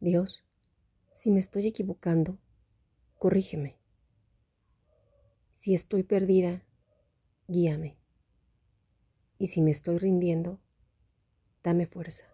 Dios, si me estoy equivocando, corrígeme. Si estoy perdida, guíame. Y si me estoy rindiendo, dame fuerza.